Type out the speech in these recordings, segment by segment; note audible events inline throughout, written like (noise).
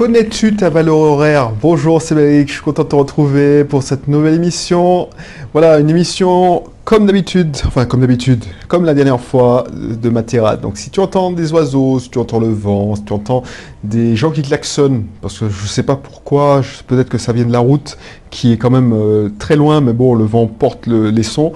Connais-tu ta valeur horaire Bonjour, c'est Béric, je suis content de te retrouver pour cette nouvelle émission. Voilà, une émission comme d'habitude, enfin comme d'habitude, comme la dernière fois de Matera. Donc si tu entends des oiseaux, si tu entends le vent, si tu entends des gens qui klaxonnent, parce que je ne sais pas pourquoi, peut-être que ça vient de la route qui est quand même euh, très loin, mais bon, le vent porte les sons.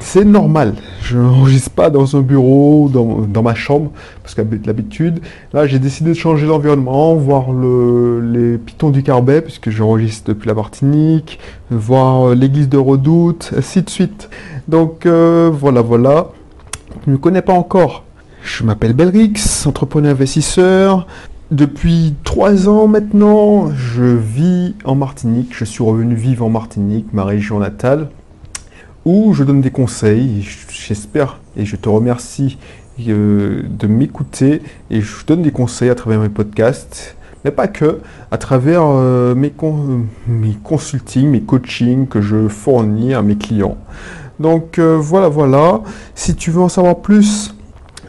C'est normal. Je n'enregistre pas dans un bureau, dans, dans ma chambre, parce qu'à l'habitude, là, j'ai décidé de changer d'environnement, voir le, les pitons du Carbet, puisque j'enregistre depuis la Martinique, voir l'église de Redoute, ainsi de suite. Donc, euh, voilà, voilà. Je ne me connais pas encore. Je m'appelle Belrix, entrepreneur investisseur. Depuis trois ans maintenant, je vis en Martinique. Je suis revenu vivre en Martinique, ma région natale où je donne des conseils. J'espère et je te remercie euh, de m'écouter et je donne des conseils à travers mes podcasts, mais pas que, à travers euh, mes, mes consultings, mes coachings que je fournis à mes clients. Donc euh, voilà, voilà. Si tu veux en savoir plus,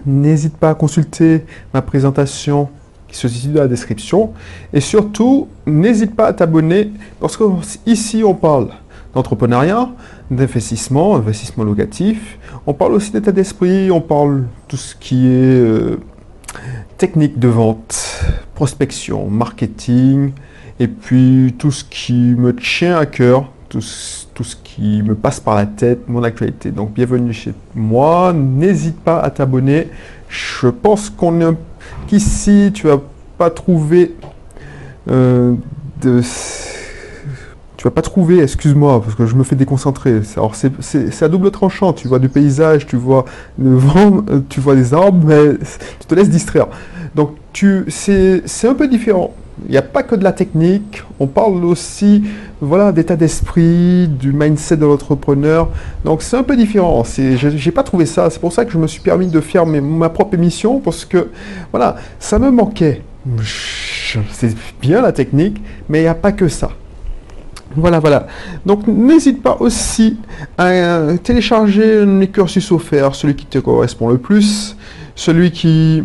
n'hésite pas à consulter ma présentation qui se situe dans la description. Et surtout, n'hésite pas à t'abonner parce que ici on parle d'entrepreneuriat, d'investissement, investissement locatif. On parle aussi d'état d'esprit, on parle tout ce qui est euh, technique de vente, prospection, marketing, et puis tout ce qui me tient à cœur, tout, tout ce qui me passe par la tête, mon actualité. Donc bienvenue chez moi, n'hésite pas à t'abonner. Je pense qu'on est qu'ici tu vas pas trouver euh, de pas trouver, excuse-moi, parce que je me fais déconcentrer. Alors c'est à double tranchant, tu vois du paysage, tu vois le vent, euh, tu vois des arbres, mais tu te laisses distraire. Donc c'est un peu différent. Il n'y a pas que de la technique, on parle aussi voilà, d'état d'esprit, du mindset de l'entrepreneur. Donc c'est un peu différent. Je n'ai pas trouvé ça. C'est pour ça que je me suis permis de faire ma propre émission, parce que voilà, ça me manquait. C'est bien la technique, mais il n'y a pas que ça. Voilà, voilà. Donc n'hésite pas aussi à euh, télécharger les cursus offerts, celui qui te correspond le plus, celui qui,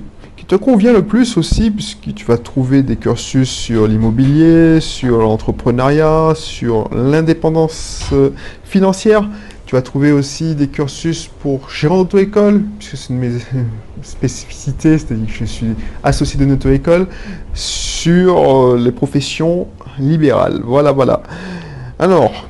te convient le plus aussi, puisque tu vas trouver des cursus sur l'immobilier, sur l'entrepreneuriat, sur l'indépendance euh, financière. Tu vas trouver aussi des cursus pour gérant d'auto-école, puisque c'est une de mes spécificités, c'est-à-dire que je suis associé de auto-école, sur euh, les professions libérales. Voilà, voilà. Alors,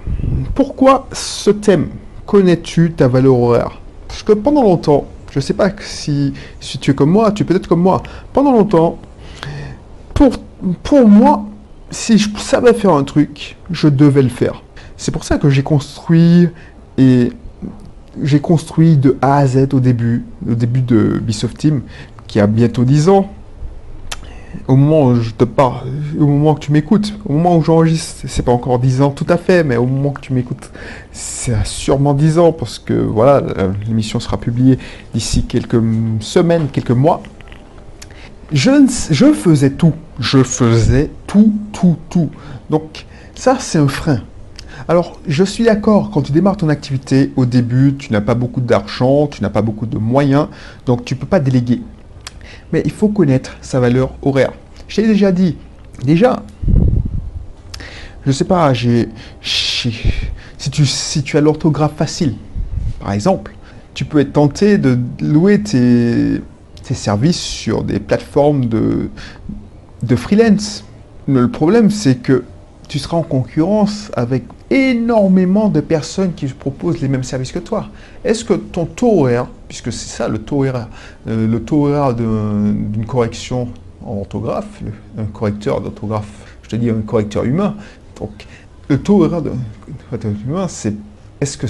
pourquoi ce thème? Connais-tu ta valeur horaire? Parce que pendant longtemps, je ne sais pas si, si tu es comme moi, tu peux être comme moi. Pendant longtemps, pour, pour moi, si je savais faire un truc, je devais le faire. C'est pour ça que j'ai construit et j'ai construit de A à Z au début, au début de Bisoft Team, qui a bientôt 10 ans au moment où je te parle, au moment que tu m'écoutes, au moment où j'enregistre, c'est pas encore 10 ans tout à fait, mais au moment que tu m'écoutes, c'est sûrement 10 ans parce que voilà, l'émission sera publiée d'ici quelques semaines, quelques mois. Je, je faisais tout, je faisais tout, tout, tout. Donc ça, c'est un frein. Alors, je suis d'accord, quand tu démarres ton activité, au début, tu n'as pas beaucoup d'argent, tu n'as pas beaucoup de moyens, donc tu ne peux pas déléguer mais il faut connaître sa valeur horaire. Je t'ai déjà dit, déjà, je ne sais pas, si, tu, as l'orthographe facile, par exemple, tu peux être tenté de louer tes, services sur des plateformes de, de freelance. Le problème, c'est que tu seras en concurrence avec énormément de personnes qui proposent les mêmes services que toi. Est-ce que ton taux horaire, puisque c'est ça le taux euh, le taux horaire d'une correction en orthographe, un correcteur d'orthographe, je te dis un correcteur humain, donc le taux horaire d'un correcteur humain, c'est est-ce que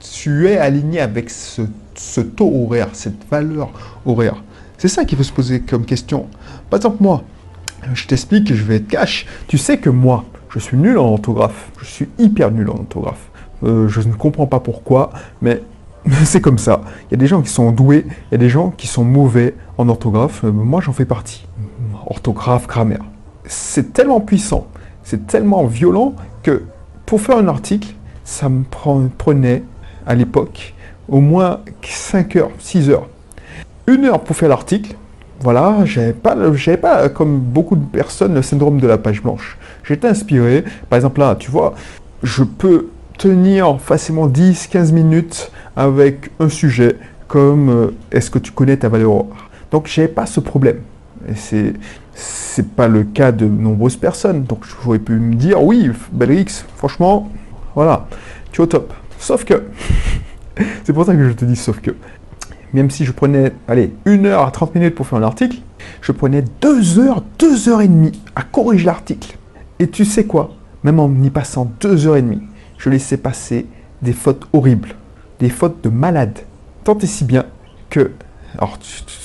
tu es aligné avec ce, ce taux horaire, cette valeur horaire? C'est ça qu'il faut se poser comme question. Par exemple, moi, je t'explique, je vais être cash. Tu sais que moi, je suis nul en orthographe. Je suis hyper nul en orthographe. Euh, je ne comprends pas pourquoi, mais (laughs) c'est comme ça. Il y a des gens qui sont doués, il y a des gens qui sont mauvais en orthographe. Euh, moi, j'en fais partie. Orthographe, grammaire. C'est tellement puissant, c'est tellement violent que pour faire un article, ça me prenait à l'époque au moins 5 heures, 6 heures. Une heure pour faire l'article, voilà, j'avais pas, j'avais pas, comme beaucoup de personnes, le syndrome de la page blanche. J'étais inspiré. Par exemple, là, tu vois, je peux tenir facilement 10-15 minutes avec un sujet comme euh, est-ce que tu connais ta valeur Donc, j'avais pas ce problème. Et c'est, c'est pas le cas de nombreuses personnes. Donc, j'aurais pu me dire, oui, Belrix, franchement, voilà, tu es au top. Sauf que, (laughs) c'est pour ça que je te dis sauf que, même si je prenais, allez, 1 heure à 30 minutes pour faire un article, je prenais 2 heures, 2 heures et demie à corriger l'article. Et tu sais quoi? Même en y passant 2 heures et demie, je laissais passer des fautes horribles, des fautes de malades. Tant et si bien que, alors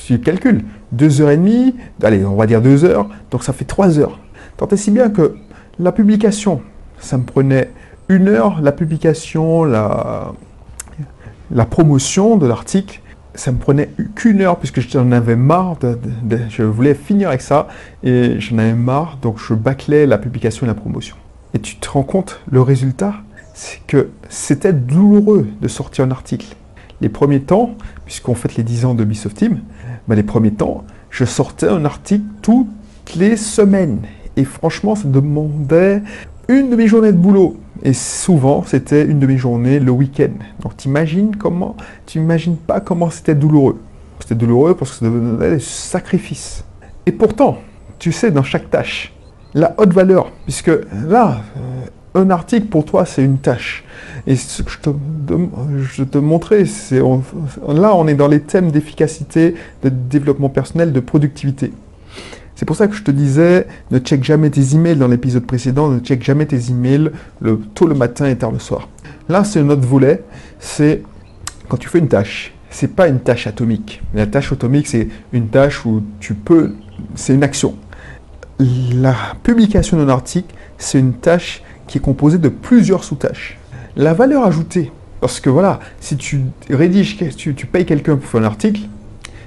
tu, calcules, 2 heures et demie, allez, on va dire 2 heures, donc ça fait 3 heures. Tant et si bien que la publication, ça me prenait une heure, la publication, la, la promotion de l'article, ça me prenait qu'une heure puisque j'en avais marre, je voulais finir avec ça et j'en avais marre, donc je bâclais la publication et la promotion. Et tu te rends compte, le résultat, c'est que c'était douloureux de sortir un article. Les premiers temps, puisqu'on fait les 10 ans de Ubisoft Team, ben les premiers temps, je sortais un article toutes les semaines. Et franchement, ça demandait une demi-journée de boulot. Et souvent, c'était une demi-journée le week-end. Donc, t'imagines comment, tu imagines pas comment c'était douloureux. C'était douloureux parce que ça devenait des sacrifices. Et pourtant, tu sais, dans chaque tâche, la haute valeur, puisque là, euh, un article pour toi, c'est une tâche. Et ce que je te, te montrais, c'est là, on est dans les thèmes d'efficacité, de développement personnel, de productivité. C'est pour ça que je te disais, ne check jamais tes emails dans l'épisode précédent, ne check jamais tes emails tôt le matin et tard le soir. Là, c'est un autre volet, c'est quand tu fais une tâche. C'est pas une tâche atomique. La tâche atomique, c'est une tâche où tu peux, c'est une action. La publication d'un article, c'est une tâche qui est composée de plusieurs sous-tâches. La valeur ajoutée, parce que voilà, si tu rédiges, tu, tu payes quelqu'un pour faire un article,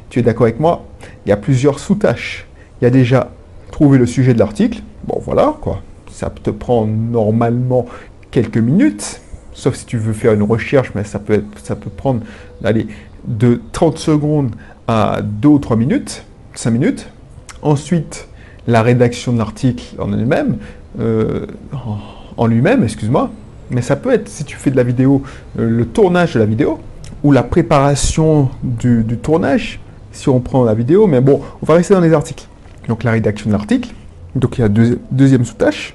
tu es d'accord avec moi, il y a plusieurs sous-tâches il y a déjà trouvé le sujet de l'article. Bon, voilà, quoi. Ça te prend normalement quelques minutes, sauf si tu veux faire une recherche, mais ça peut, ça peut prendre allez, de 30 secondes à 2 ou 3 minutes, 5 minutes. Ensuite, la rédaction de l'article en elle-même, euh, en lui-même, excuse-moi. Mais ça peut être, si tu fais de la vidéo, euh, le tournage de la vidéo, ou la préparation du, tournage, si on prend la vidéo. Mais bon, on va rester dans les articles donc la rédaction de l'article. Donc il y a deux, deuxième sous-tâche.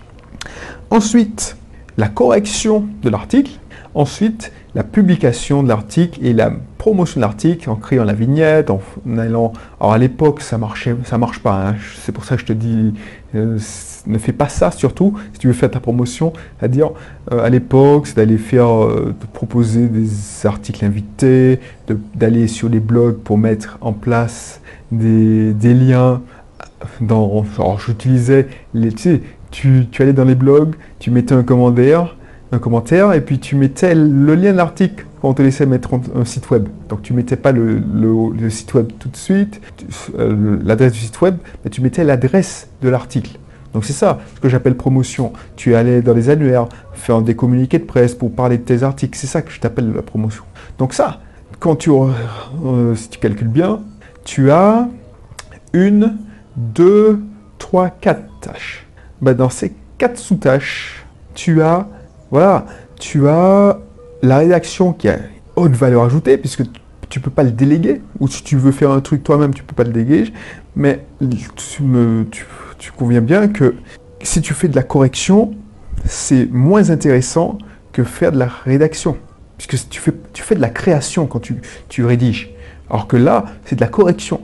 Ensuite, la correction de l'article. Ensuite, la publication de l'article et la promotion de l'article en créant la vignette, en allant. Alors à l'époque, ça marchait, ça marche pas. Hein. C'est pour ça que je te dis, euh, ne fais pas ça surtout si tu veux faire ta promotion. C'est-à-dire euh, à l'époque, c'est d'aller faire, euh, de proposer des articles invités, d'aller sur les blogs pour mettre en place des, liens dans, alors j'utilisais les, tu sais, tu, allais dans les blogs, tu mettais un commentaire, un commentaire, et puis tu mettais le lien de l'article quand on te laissait mettre un, site web. Donc tu mettais pas le, site web tout de suite, euh, l'adresse du site web, mais tu mettais l'adresse de l'article. Donc c'est ça ce que j'appelle promotion. Tu allais dans les annuaires, faire des communiqués de presse pour parler de tes articles. C'est ça que je t'appelle la promotion. Donc ça, quand tu, euh, si tu calcules bien, tu as une 2, 3, 4 tâches. Bah, dans ces 4 sous-tâches, tu as, voilà, tu as la rédaction qui a haute valeur ajoutée, puisque tu peux pas le déléguer, ou si tu veux faire un truc toi-même, tu ne peux pas le déléguer, mais tu, me, tu, tu conviens bien que si tu fais de la correction, c'est moins intéressant que faire de la rédaction. Puisque tu fais, tu fais de la création quand tu, tu rédiges. Alors que là, c'est de la correction.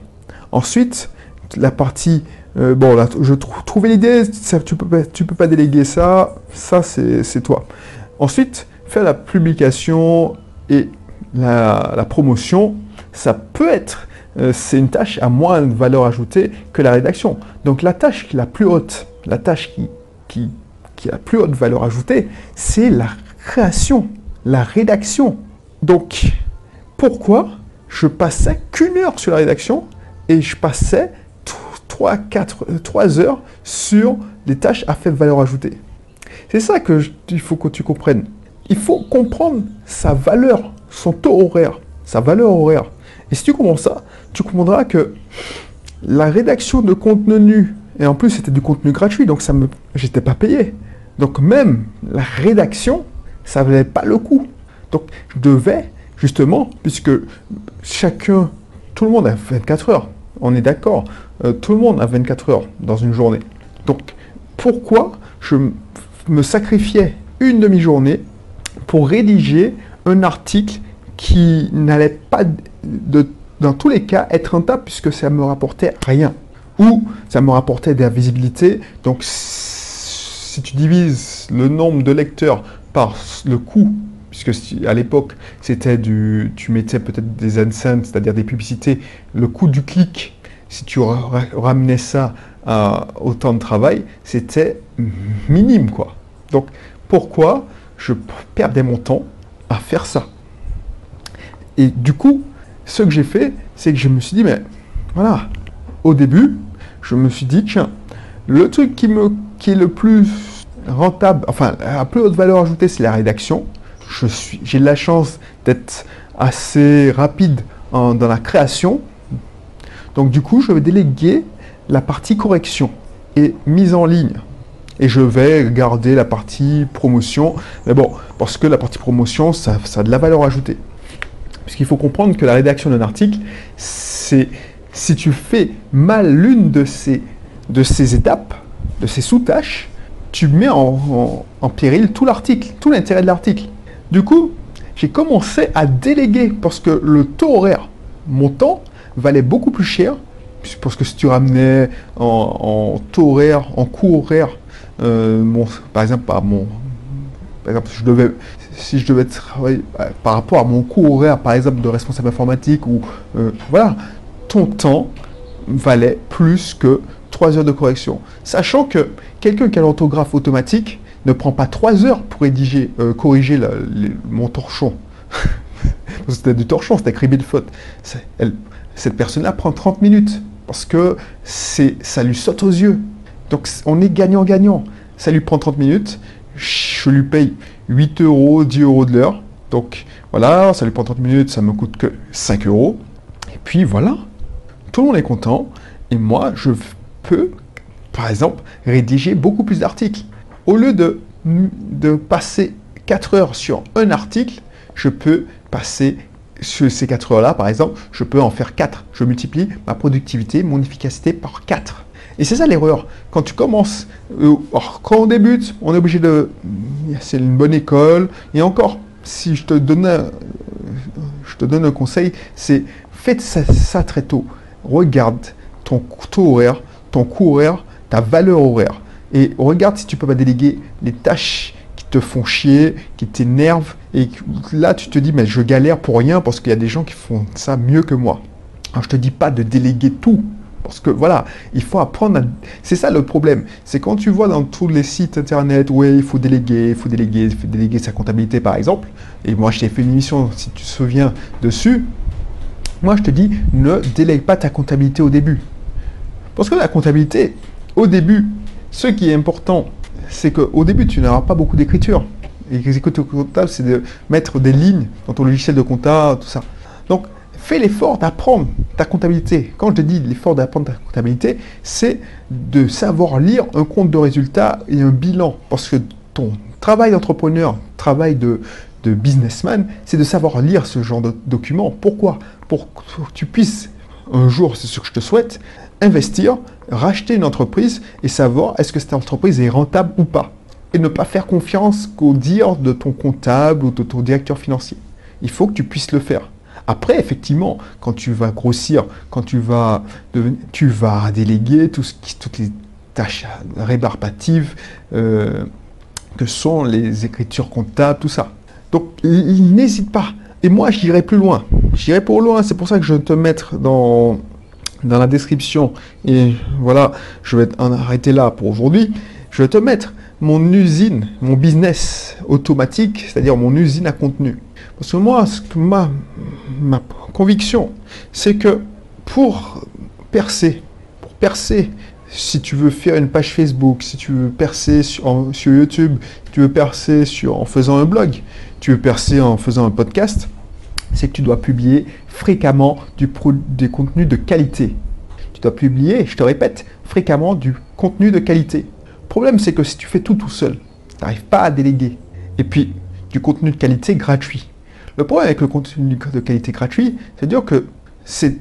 Ensuite, la partie, euh, bon, là, je trouvais l'idée, tu peux, tu peux pas déléguer ça, ça c'est toi. Ensuite, faire la publication et la, promotion, ça peut être, euh, c'est une tâche à moins de valeur ajoutée que la rédaction. Donc la tâche la plus haute, la tâche qui, qui, qui a la plus haute valeur ajoutée, c'est la création, la rédaction. Donc, pourquoi je passais qu'une heure sur la rédaction et je passais 3, 4, 3 heures sur les tâches à faible valeur ajoutée. C'est ça que il faut que tu comprennes. Il faut comprendre sa valeur, son taux horaire, sa valeur horaire. Et si tu comprends ça, tu comprendras que la rédaction de contenu, et en plus c'était du contenu gratuit, donc ça me, j'étais pas payé. Donc même la rédaction, ça valait pas le coup. Donc je devais justement, puisque chacun, tout le monde a 24 heures, on est d'accord, euh, tout le monde a 24 heures dans une journée. Donc pourquoi je me sacrifiais une demi-journée pour rédiger un article qui n'allait pas, dans tous les cas, être rentable puisque ça me rapportait rien. Ou ça me rapportait de la visibilité. Donc, si tu divises le nombre de lecteurs par le coût, puisque à l'époque, c'était du, tu mettais peut-être des AdSense, c'est-à-dire des publicités, le coût du clic, si tu ramenais ça à autant de travail, c'était minime, quoi. Donc, pourquoi je perdais mon temps à faire ça? Et du coup, ce que j'ai fait, c'est que je me suis dit, mais voilà, au début, je me suis dit, tiens, le truc qui, me, qui est le plus rentable, enfin, à plus haute valeur ajoutée, c'est la rédaction. J'ai la chance d'être assez rapide dans la création. Donc, du coup, je vais déléguer la partie correction et mise en ligne. Et je vais garder la partie promotion. Mais bon, parce que la partie promotion, ça, ça a de la valeur ajoutée. Puisqu'il faut comprendre que la rédaction d'un article, c'est si tu fais mal l'une de ces, de ces étapes, de ces sous-tâches, tu mets en, péril tout l'article, tout l'intérêt de l'article. Du coup, j'ai commencé à déléguer parce que le taux horaire montant valait beaucoup plus cher. Parce que si tu ramenais en, taux horaire, en coût horaire, euh, par exemple, par mon, par exemple, si je devais travailler euh, par rapport à mon cours horaire, par exemple, de responsable informatique, ou euh, voilà, ton temps valait plus que 3 heures de correction. Sachant que quelqu'un qui a l'orthographe automatique ne prend pas 3 heures pour rédiger, corriger mon torchon. (laughs) c'était du torchon, c'était écrit de faute. Cette personne-là prend 30 minutes parce que ça lui saute aux yeux. Donc on est gagnant-gagnant. Ça lui prend 30 minutes, je lui paye 8 euros, 10 euros de l'heure. Donc voilà, ça lui prend 30 minutes, ça me coûte que 5 euros. Et puis voilà, tout le monde est content. Et moi, je peux, par exemple, rédiger beaucoup plus d'articles. Au lieu de, de passer 4 heures sur un article, je peux passer sur ces 4 heures-là, par exemple, je peux en faire 4. Je multiplie ma productivité, mon efficacité par 4. Et c'est ça l'erreur. Quand tu commences, euh, quand on débute, on est obligé de... C'est une bonne école. Et encore, si je te donne un, je te donne un conseil, c'est faites ça, très tôt. Regarde ton taux horaire, ton coût horaire, ta valeur horaire. Et regarde si tu peux pas déléguer les tâches te font chier, qui t'énervent. Et là, tu te dis, mais je galère pour rien parce qu'il y a des gens qui font ça mieux que moi. Alors, je te dis pas de déléguer tout. Parce que voilà, il faut apprendre à... C'est ça le problème. C'est quand tu vois dans tous les sites internet, oui, il faut déléguer, il faut déléguer, il faut déléguer sa comptabilité par exemple. Et moi, je t'ai fait une émission, si tu te souviens, dessus. Moi, je te dis, ne délègue pas ta comptabilité au début. Parce que la comptabilité, au début, ce qui est important, c'est qu'au début, tu n'auras pas beaucoup d'écriture. Et l'exécuteur comptable, c'est de mettre des lignes dans ton logiciel de compta, tout ça. Donc, fais l'effort d'apprendre ta comptabilité. Quand je te dis l'effort d'apprendre ta comptabilité, c'est de savoir lire un compte de résultat et un bilan. Parce que ton travail d'entrepreneur, travail de, businessman, c'est de savoir lire ce genre de documents. Pourquoi? Pour que tu puisses, un jour, c'est ce que je te souhaite, investir, racheter une entreprise et savoir est-ce que cette entreprise est rentable ou pas. Et ne pas faire confiance qu'au dire de ton comptable ou de ton directeur financier. Il faut que tu puisses le faire. Après, effectivement, quand tu vas grossir, quand tu vas, déléguer toutes les tâches rébarbatives euh, que sont les écritures comptables, tout ça. Donc, n'hésite pas. Et moi, j'irai plus loin. J'irai pour loin. C'est pour ça que je vais te mettre dans, dans la description. Et voilà, je vais en arrêter là pour aujourd'hui. Je vais te mettre mon usine, mon business automatique, c'est-à-dire mon usine à contenu. Parce que moi, ce ma, ma conviction, c'est que pour percer, pour percer, si tu veux faire une page Facebook, si tu veux percer sur, YouTube, si tu veux percer en faisant un blog, tu veux percer en faisant un podcast, c'est que tu dois publier fréquemment du des contenus de qualité. tu dois publier, je te répète, fréquemment du contenu de qualité. Le problème, c'est que si tu fais tout tout seul, tu n'arrives pas à déléguer. Et puis, du contenu de qualité gratuit. Le problème avec le contenu de qualité gratuit, c'est dire que c'est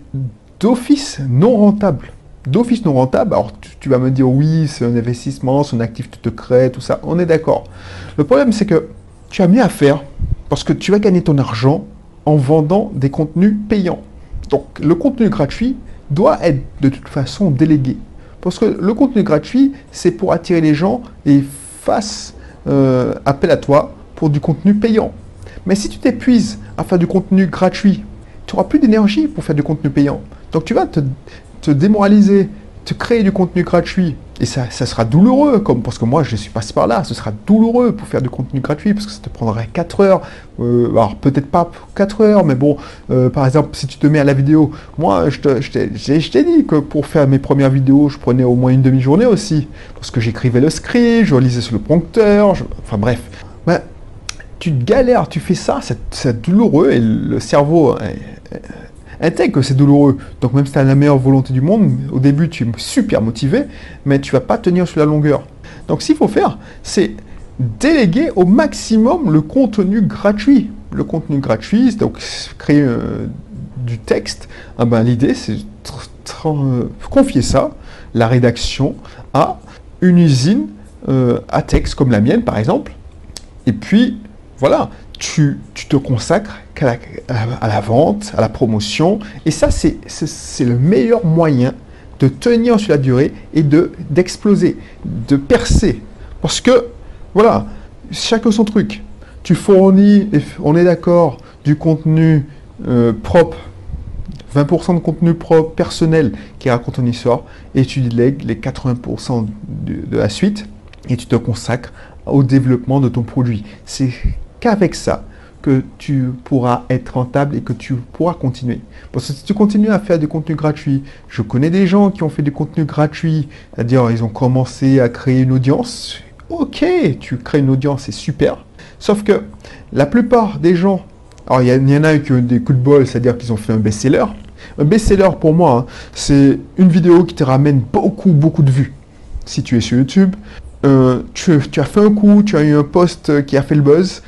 d'office non rentable. D'office non rentable, alors tu, vas me dire oui, c'est un investissement, c'est un actif tu te crées, tout ça, on est d'accord. Le problème, c'est que tu as mieux à faire parce que tu vas gagner ton argent en vendant des contenus payants. Donc le contenu gratuit doit être de toute façon délégué. Parce que le contenu gratuit, c'est pour attirer les gens et fassent euh, appel à toi pour du contenu payant. Mais si tu t'épuises à faire du contenu gratuit, tu n'auras plus d'énergie pour faire du contenu payant. Donc tu vas te, te démoraliser, créer du contenu gratuit et ça, ça, sera douloureux, comme parce que moi je suis passé par là, ce sera douloureux pour faire du contenu gratuit, parce que ça te prendrait 4 heures. Euh, alors peut-être pas 4 heures, mais bon, euh, par exemple, si tu te mets à la vidéo, moi je t'ai dit que pour faire mes premières vidéos, je prenais au moins une demi-journée aussi, parce que j'écrivais le script, je lisais sur le prompteur, enfin bref. tu galères, tu fais ça, c'est douloureux, et le cerveau intègre que c'est douloureux. Donc même si tu as la meilleure volonté du monde, au début tu es super motivé, mais tu vas pas tenir sur la longueur. Donc ce qu'il faut faire, c'est déléguer au maximum le contenu gratuit. Le contenu gratuit, donc créer euh, du texte, ah ben, l'idée c'est euh, confier ça, la rédaction, à une usine euh, à texte comme la mienne par exemple. Et puis voilà, tu, te consacres à la, vente, à la promotion. Et ça, c'est le meilleur moyen de tenir sur la durée et d'exploser, de percer. Parce que, voilà, chacun son truc. Tu fournis, on est d'accord, du contenu euh, propre, 20% de contenu propre, personnel, qui raconte ton histoire, et tu délègues les 80% de la suite, et tu te consacres au développement de ton produit. C'est qu'avec ça que tu pourras être rentable et que tu pourras continuer. Parce que si tu continues à faire du contenu gratuit, je connais des gens qui ont fait du contenu gratuit, c'est-à-dire ils ont commencé à créer une audience. Ok, tu crées une audience, c'est super. Sauf que la plupart des gens, alors il y, en a qui ont des coups de bol, c'est-à-dire qu'ils ont fait un best-seller. Un best-seller pour moi, hein, c'est une vidéo qui te ramène beaucoup, beaucoup de vues. Si tu es sur YouTube, euh, tu, as fait un coup, tu as eu un post qui a fait le buzz,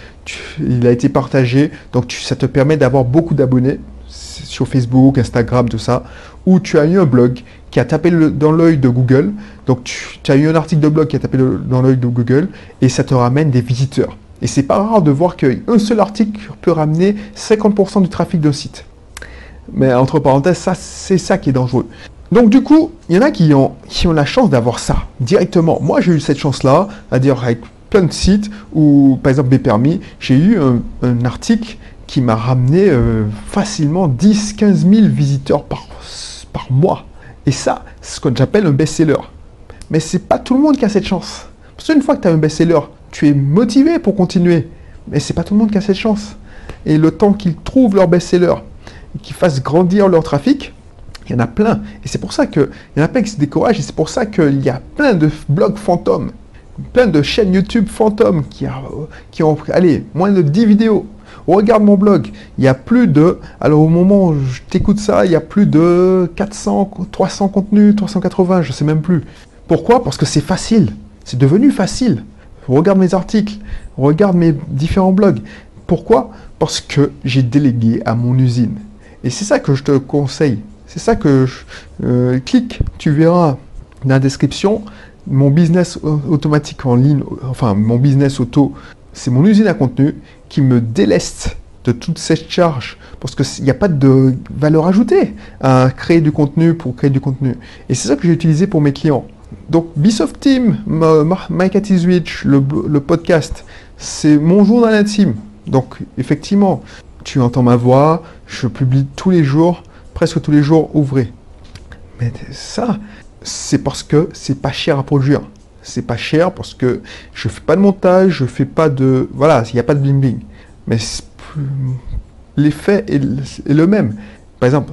il a été partagé, donc ça te permet d'avoir beaucoup d'abonnés sur Facebook, Instagram, tout ça, ou tu as eu un blog qui a tapé dans l'œil de Google, donc tu, as eu un article de blog qui a tapé dans l'œil de Google, et ça te ramène des visiteurs. Et c'est pas rare de voir qu'un seul article peut ramener 50% du trafic d'un site. Mais entre parenthèses, ça, c'est ça qui est dangereux. Donc du coup, il y en a qui ont, qui ont la chance d'avoir ça directement. Moi, j'ai eu cette chance-là, à dire avec plein de sites où, par exemple, mes permis, j'ai eu un, article qui m'a ramené euh, facilement 10-15 000 visiteurs par, par mois. Et ça, c'est ce qu'on appelle un best-seller. Mais c'est pas tout le monde qui a cette chance. Parce qu'une fois que tu as un best-seller, tu es motivé pour continuer. Mais c'est pas tout le monde qui a cette chance. Et le temps qu'ils trouvent leur best-seller, qu'ils fassent grandir leur trafic, il y en a plein. Et c'est pour ça qu'il y en a plein qui se découragent. Et c'est pour ça qu'il y a plein de blogs fantômes, plein de chaînes YouTube fantômes qui, qui ont, allez, moins de 10 vidéos. Regarde mon blog, il y a plus de, alors au moment où je t'écoute ça, il y a plus de 400, 300 contenus, 380, je sais même plus. Pourquoi? Parce que c'est facile. C'est devenu facile. Regarde mes articles, regarde mes différents blogs. Pourquoi? Parce que j'ai délégué à mon usine. Et c'est ça que je te conseille. C'est ça que je euh, clique, tu verras dans la description mon business automatique en ligne, enfin mon business auto, c'est mon usine à contenu qui me déleste de toute cette charge parce qu'il n'y a pas de valeur ajoutée à créer du contenu pour créer du contenu. Et c'est ça que j'ai utilisé pour mes clients. Donc Bisoft Team, Mike Switch, le, le podcast, c'est mon journal intime. Donc effectivement, tu entends ma voix, je publie tous les jours presque tous les jours ouvrez. Mais ça, c'est parce que c'est pas cher à produire. C'est pas cher parce que je fais pas de montage, je fais pas de. Voilà, il n'y a pas de bling bling. Mais l'effet est, le même. Par exemple,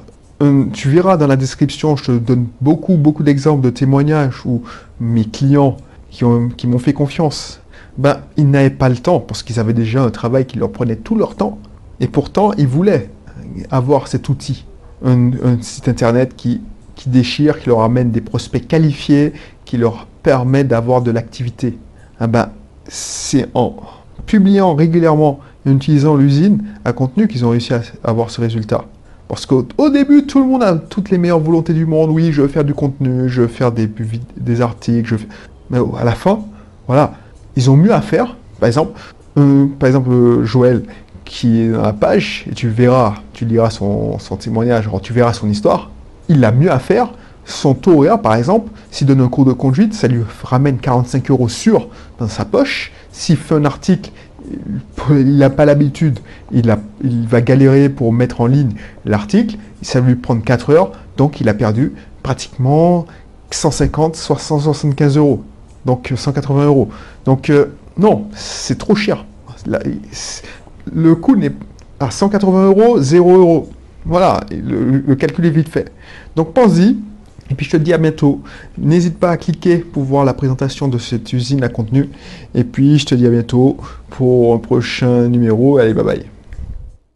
tu verras dans la description, je te donne beaucoup, beaucoup d'exemples de témoignages où mes clients qui, qui m'ont fait confiance, ben, ils n'avaient pas le temps parce qu'ils avaient déjà un travail qui leur prenait tout leur temps. Et pourtant, ils voulaient avoir cet outil un, site internet qui, qui déchire, qui leur amène des prospects qualifiés, qui leur permet d'avoir de l'activité. Ah ben, c'est en publiant régulièrement et en utilisant l'usine à contenu qu'ils ont réussi à avoir ce résultat. Parce qu'au début, tout le monde a toutes les meilleures volontés du monde. Oui, je veux faire du contenu, je veux faire des, des articles. Je Mais à la fin, voilà, ils ont mieux à faire. Par exemple, euh, par exemple Joël, qui est dans la page, et tu verras, tu liras son, son témoignage, tu verras son histoire, il a mieux à faire. Son taux horaire, par exemple, s'il donne un cours de conduite, ça lui ramène 45 euros sur dans sa poche. S'il fait un article, il n'a pas l'habitude, il, va galérer pour mettre en ligne l'article, ça va lui prendre 4 heures, donc il a perdu pratiquement 150, 175 euros, donc 180 euros. Donc euh, non, c'est trop cher. le coût n'est à 180 euros, 0 euros. Voilà, le calcul est vite fait. Donc pense-y, et puis je te dis à bientôt. N'hésite pas à cliquer pour voir la présentation de cette usine à contenu. Et puis je te dis à bientôt pour un prochain numéro. Allez, bye bye.